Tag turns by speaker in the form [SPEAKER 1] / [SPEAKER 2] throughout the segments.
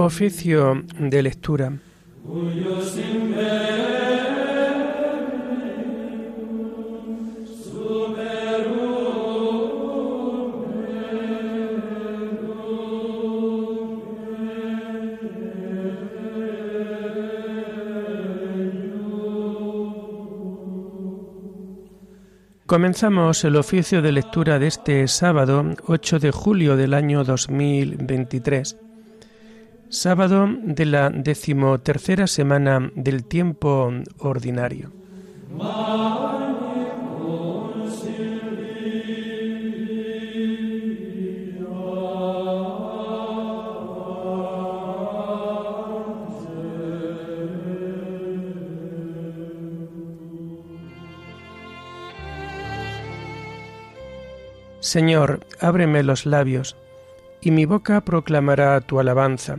[SPEAKER 1] Oficio de lectura. Comenzamos el oficio de lectura de este sábado 8 de julio del año 2023, sábado de la decimotercera semana del tiempo ordinario. Señor, ábreme los labios, y mi boca proclamará tu alabanza.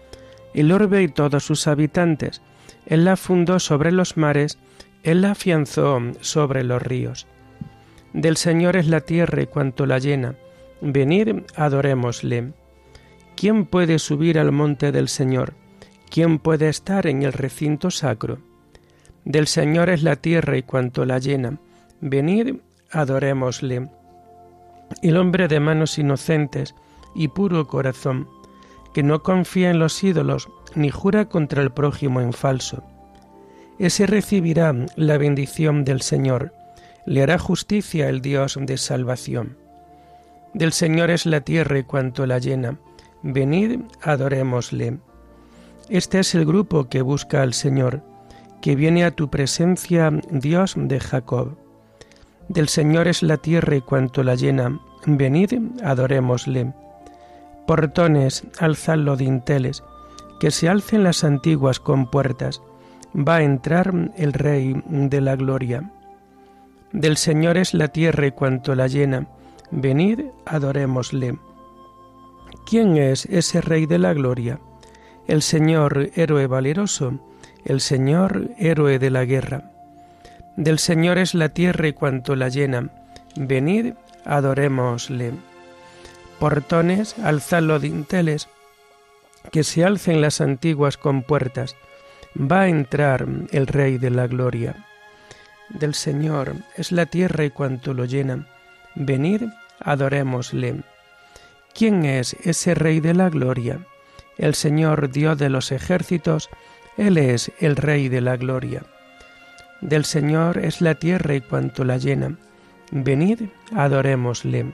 [SPEAKER 1] el orbe y todos sus habitantes. Él la fundó sobre los mares, Él la afianzó sobre los ríos. Del Señor es la tierra y cuanto la llena. Venid, adorémosle. ¿Quién puede subir al monte del Señor? ¿Quién puede estar en el recinto sacro? Del Señor es la tierra y cuanto la llena. Venid, adorémosle el hombre de manos inocentes y puro corazón, que no confía en los ídolos ni jura contra el prójimo en falso. Ese recibirá la bendición del Señor, le hará justicia el Dios de salvación. Del Señor es la tierra y cuanto la llena. Venid, adorémosle. Este es el grupo que busca al Señor, que viene a tu presencia, Dios de Jacob. Del Señor es la tierra y cuanto la llena. Venid, adorémosle. Portones, alzad los dinteles, que se alcen las antiguas compuertas. Va a entrar el Rey de la Gloria. Del Señor es la tierra y cuanto la llena. Venid, adorémosle. ¿Quién es ese Rey de la Gloria? El Señor, héroe valeroso, el Señor, héroe de la guerra. Del Señor es la tierra y cuanto la llena. Venid, adorémosle. Portones, alzad los dinteles, que se alcen las antiguas compuertas. Va a entrar el Rey de la Gloria. Del Señor es la tierra y cuanto lo llena. Venid, adorémosle. ¿Quién es ese Rey de la Gloria? El Señor Dios de los ejércitos, Él es el Rey de la Gloria. Del Señor es la tierra y cuanto la llena. Venid, adorémosle.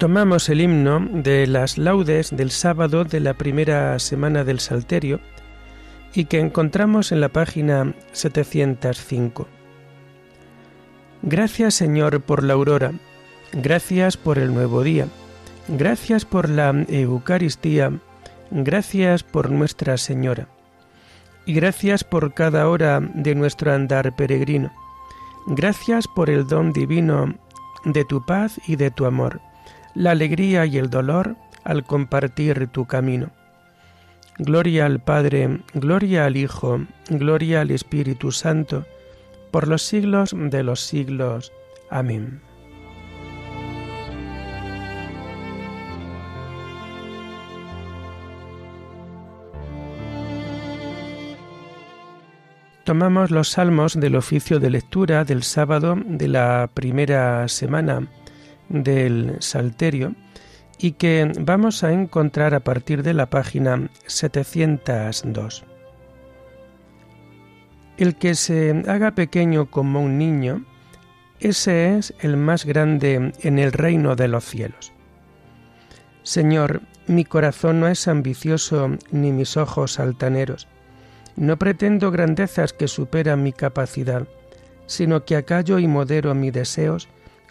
[SPEAKER 1] Tomamos el himno de las laudes del sábado de la primera semana del Salterio y que encontramos en la página 705. Gracias Señor por la aurora, gracias por el nuevo día, gracias por la Eucaristía, gracias por Nuestra Señora. Y gracias por cada hora de nuestro andar peregrino. Gracias por el don divino de tu paz y de tu amor la alegría y el dolor al compartir tu camino. Gloria al Padre, gloria al Hijo, gloria al Espíritu Santo, por los siglos de los siglos. Amén. Tomamos los salmos del oficio de lectura del sábado de la primera semana del Salterio y que vamos a encontrar a partir de la página 702. El que se haga pequeño como un niño, ese es el más grande en el reino de los cielos. Señor, mi corazón no es ambicioso ni mis ojos altaneros. No pretendo grandezas que superan mi capacidad, sino que acallo y modero mis deseos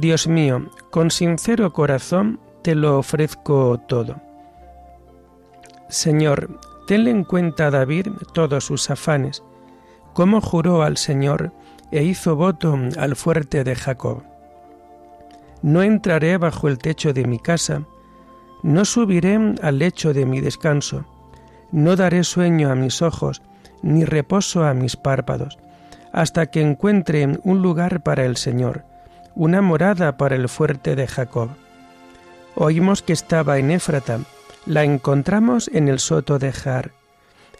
[SPEAKER 1] Dios mío, con sincero corazón te lo ofrezco todo. Señor, tenle en cuenta a David todos sus afanes, como juró al Señor e hizo voto al fuerte de Jacob. No entraré bajo el techo de mi casa, no subiré al lecho de mi descanso, no daré sueño a mis ojos, ni reposo a mis párpados, hasta que encuentre un lugar para el Señor, una morada para el fuerte de Jacob. Oímos que estaba en Éfrata, la encontramos en el soto de Jar.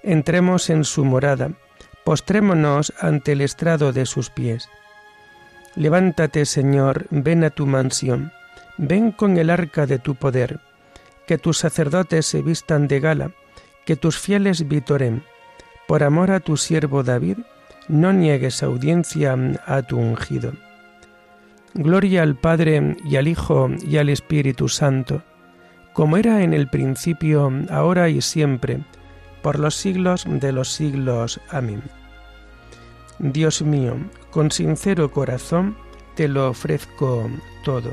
[SPEAKER 1] Entremos en su morada, postrémonos ante el estrado de sus pies. Levántate, Señor, ven a tu mansión, ven con el arca de tu poder, que tus sacerdotes se vistan de gala, que tus fieles vitoren. Por amor a tu siervo David, no niegues audiencia a tu ungido. Gloria al Padre y al Hijo y al Espíritu Santo, como era en el principio, ahora y siempre, por los siglos de los siglos. Amén. Dios mío, con sincero corazón te lo ofrezco todo.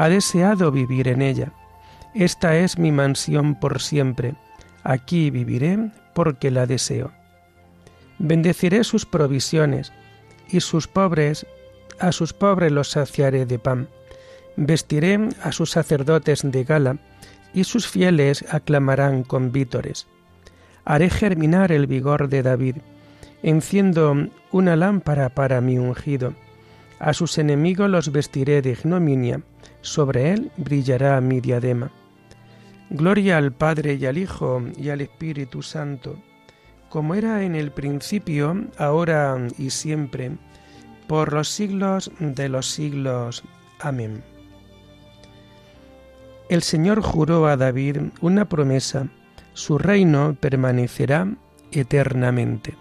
[SPEAKER 1] ha deseado vivir en ella. Esta es mi mansión por siempre. Aquí viviré porque la deseo. Bendeciré sus provisiones y sus pobres, a sus pobres los saciaré de pan. Vestiré a sus sacerdotes de gala y sus fieles aclamarán con vítores. Haré germinar el vigor de David. Enciendo una lámpara para mi ungido. A sus enemigos los vestiré de ignominia sobre él brillará mi diadema. Gloria al Padre y al Hijo y al Espíritu Santo, como era en el principio, ahora y siempre, por los siglos de los siglos. Amén. El Señor juró a David una promesa, su reino permanecerá eternamente.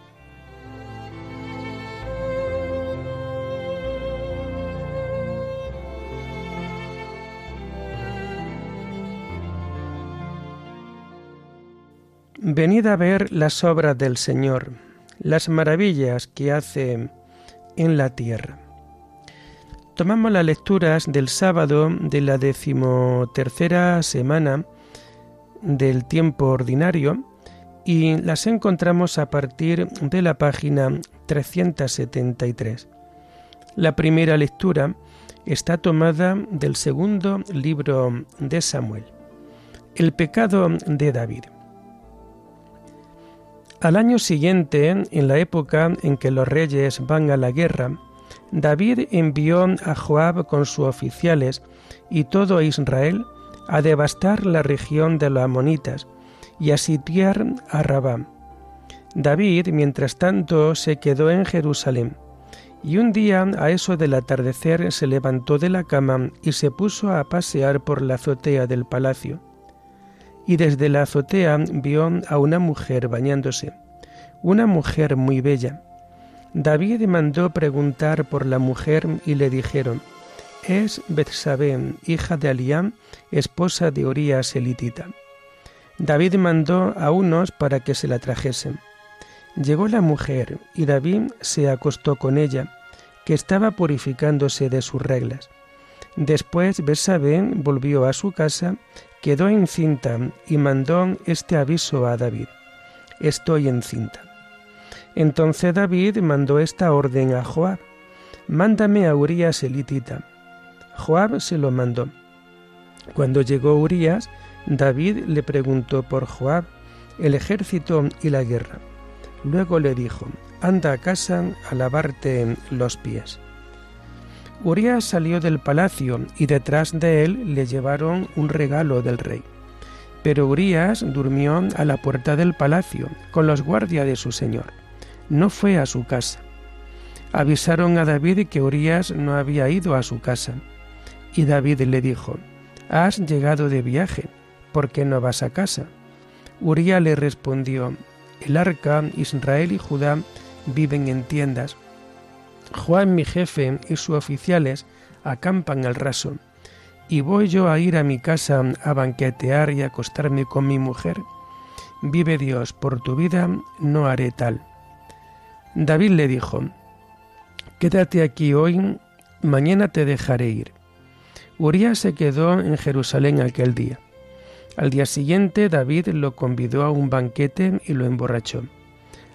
[SPEAKER 1] Venid a ver las obras del Señor, las maravillas que hace en la tierra. Tomamos las lecturas del sábado de la decimotercera semana del tiempo ordinario y las encontramos a partir de la página 373. La primera lectura está tomada del segundo libro de Samuel, el pecado de David. Al año siguiente, en la época en que los reyes van a la guerra, David envió a Joab con sus oficiales y todo Israel a devastar la región de los amonitas y a sitiar a Rabá. David, mientras tanto, se quedó en Jerusalén, y un día, a eso del atardecer, se levantó de la cama y se puso a pasear por la azotea del palacio y desde la azotea vio a una mujer bañándose, una mujer muy bella. David mandó preguntar por la mujer y le dijeron, es Betsabé, hija de Aliam, esposa de Urías elitita. David mandó a unos para que se la trajesen. Llegó la mujer y David se acostó con ella, que estaba purificándose de sus reglas. Después Betsabé volvió a su casa, quedó encinta y mandó este aviso a David: Estoy encinta. Entonces David mandó esta orden a Joab: Mándame a Urías elitita. Joab se lo mandó. Cuando llegó Urías, David le preguntó por Joab, el ejército y la guerra. Luego le dijo, anda a casa a lavarte los pies. Urías salió del palacio y detrás de él le llevaron un regalo del rey. Pero Urías durmió a la puerta del palacio con los guardias de su señor. No fue a su casa. Avisaron a David que Urías no había ido a su casa. Y David le dijo, Has llegado de viaje, ¿por qué no vas a casa? Uría le respondió, El arca, Israel y Judá viven en tiendas. Juan, mi jefe, y sus oficiales acampan al raso, y voy yo a ir a mi casa a banquetear y acostarme con mi mujer. Vive Dios, por tu vida no haré tal. David le dijo, Quédate aquí hoy, mañana te dejaré ir. Urías se quedó en Jerusalén aquel día. Al día siguiente David lo convidó a un banquete y lo emborrachó.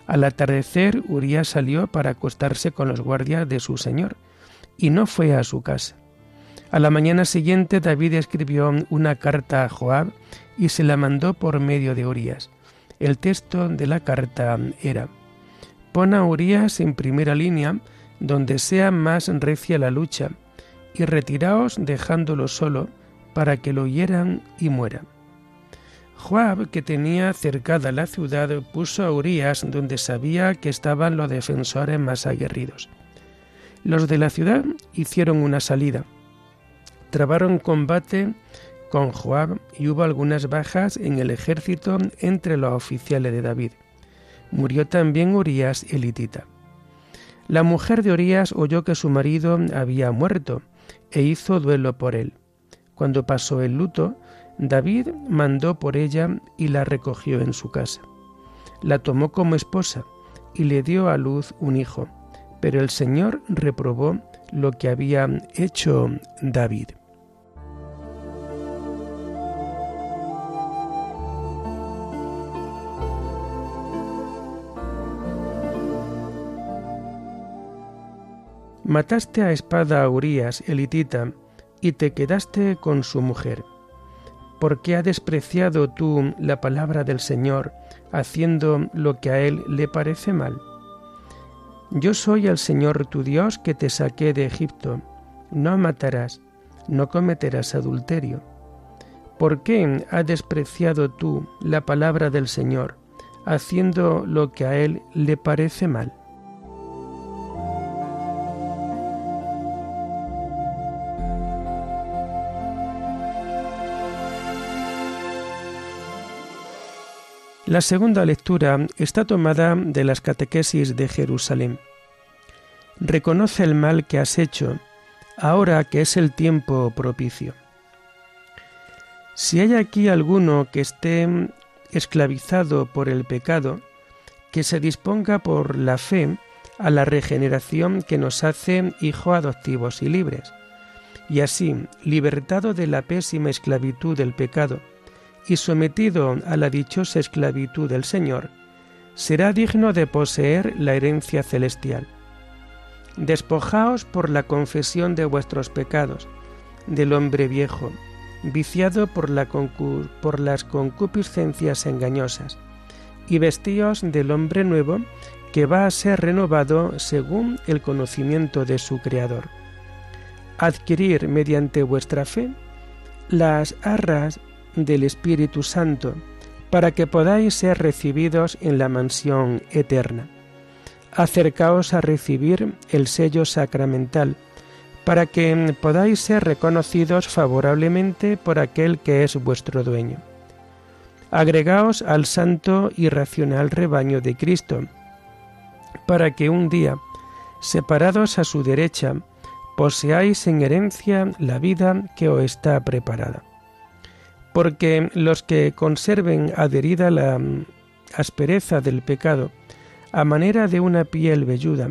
[SPEAKER 1] Al atardecer Urías salió para acostarse con los guardias de su señor, y no fue a su casa. A la mañana siguiente David escribió una carta a Joab y se la mandó por medio de Urías. El texto de la carta era: Pon a Urías en primera línea, donde sea más recia la lucha, y retiraos dejándolo solo, para que lo oyeran y mueran. Joab, que tenía cercada la ciudad, puso a Urías donde sabía que estaban los defensores más aguerridos. Los de la ciudad hicieron una salida, trabaron combate con Joab y hubo algunas bajas en el ejército entre los oficiales de David. Murió también Urías elitita. La mujer de Urías oyó que su marido había muerto e hizo duelo por él. Cuando pasó el luto, David mandó por ella y la recogió en su casa. La tomó como esposa y le dio a luz un hijo, pero el Señor reprobó lo que había hecho David. Mataste a espada a Urías, elitita, y te quedaste con su mujer. ¿Por qué ha despreciado tú la palabra del Señor, haciendo lo que a él le parece mal? Yo soy el Señor tu Dios que te saqué de Egipto. No matarás, no cometerás adulterio. ¿Por qué ha despreciado tú la palabra del Señor, haciendo lo que a él le parece mal? La segunda lectura está tomada de las catequesis de Jerusalén. Reconoce el mal que has hecho, ahora que es el tiempo propicio. Si hay aquí alguno que esté esclavizado por el pecado, que se disponga por la fe a la regeneración que nos hace hijos adoptivos y libres, y así, libertado de la pésima esclavitud del pecado, y sometido a la dichosa esclavitud del Señor, será digno de poseer la herencia celestial. Despojaos por la confesión de vuestros pecados, del hombre viejo, viciado por, la por las concupiscencias engañosas, y vestíos del hombre nuevo que va a ser renovado según el conocimiento de su Creador. Adquirir mediante vuestra fe las arras del Espíritu Santo, para que podáis ser recibidos en la mansión eterna. Acercaos a recibir el sello sacramental, para que podáis ser reconocidos favorablemente por aquel que es vuestro dueño. agregaos al santo y racional rebaño de Cristo, para que un día, separados a su derecha, poseáis en herencia la vida que os está preparada. Porque los que conserven adherida la aspereza del pecado, a manera de una piel velluda,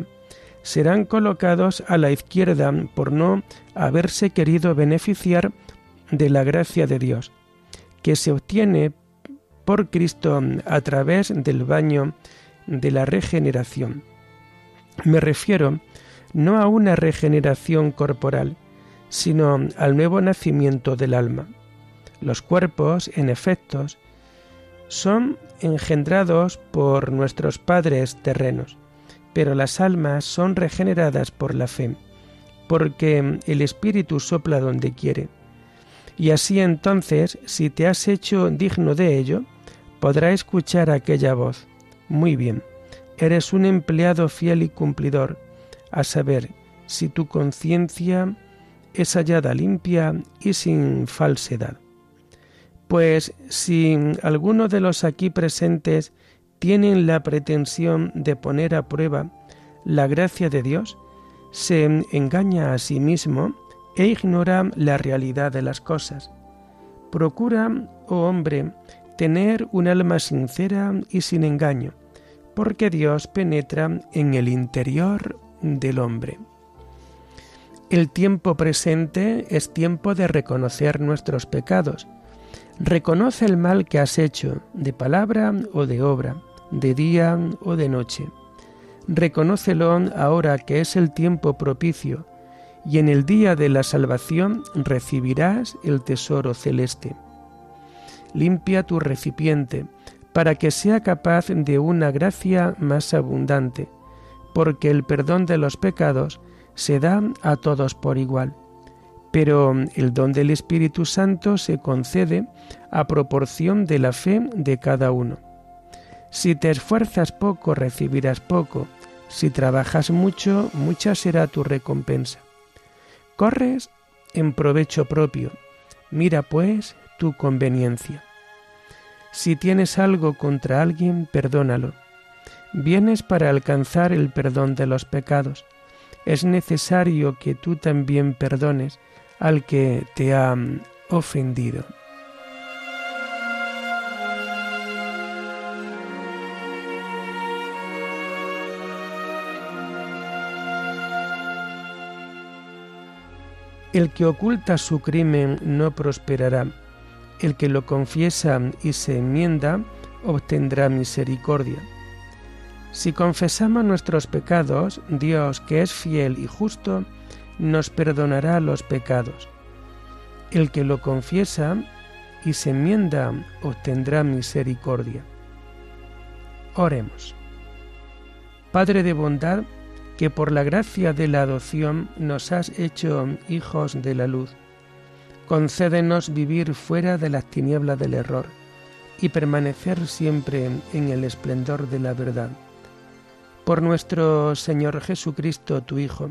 [SPEAKER 1] serán colocados a la izquierda por no haberse querido beneficiar de la gracia de Dios, que se obtiene por Cristo a través del baño de la regeneración. Me refiero no a una regeneración corporal, sino al nuevo nacimiento del alma. Los cuerpos, en efectos, son engendrados por nuestros padres terrenos, pero las almas son regeneradas por la fe, porque el Espíritu sopla donde quiere. Y así entonces, si te has hecho digno de ello, podrá escuchar aquella voz. Muy bien, eres un empleado fiel y cumplidor, a saber, si tu conciencia es hallada limpia y sin falsedad. Pues si alguno de los aquí presentes tienen la pretensión de poner a prueba la gracia de Dios, se engaña a sí mismo e ignora la realidad de las cosas. Procura, oh hombre, tener un alma sincera y sin engaño, porque Dios penetra en el interior del hombre. El tiempo presente es tiempo de reconocer nuestros pecados, Reconoce el mal que has hecho, de palabra o de obra, de día o de noche. Reconócelo ahora que es el tiempo propicio, y en el día de la salvación recibirás el tesoro celeste. Limpia tu recipiente, para que sea capaz de una gracia más abundante, porque el perdón de los pecados se da a todos por igual pero el don del Espíritu Santo se concede a proporción de la fe de cada uno. Si te esfuerzas poco, recibirás poco. Si trabajas mucho, mucha será tu recompensa. Corres en provecho propio. Mira pues tu conveniencia. Si tienes algo contra alguien, perdónalo. Vienes para alcanzar el perdón de los pecados. Es necesario que tú también perdones al que te ha ofendido. El que oculta su crimen no prosperará. El que lo confiesa y se enmienda obtendrá misericordia. Si confesamos nuestros pecados, Dios, que es fiel y justo, nos perdonará los pecados. El que lo confiesa y se enmienda obtendrá misericordia. Oremos. Padre de bondad, que por la gracia de la adopción nos has hecho hijos de la luz, concédenos vivir fuera de las tinieblas del error y permanecer siempre en el esplendor de la verdad. Por nuestro Señor Jesucristo, tu Hijo,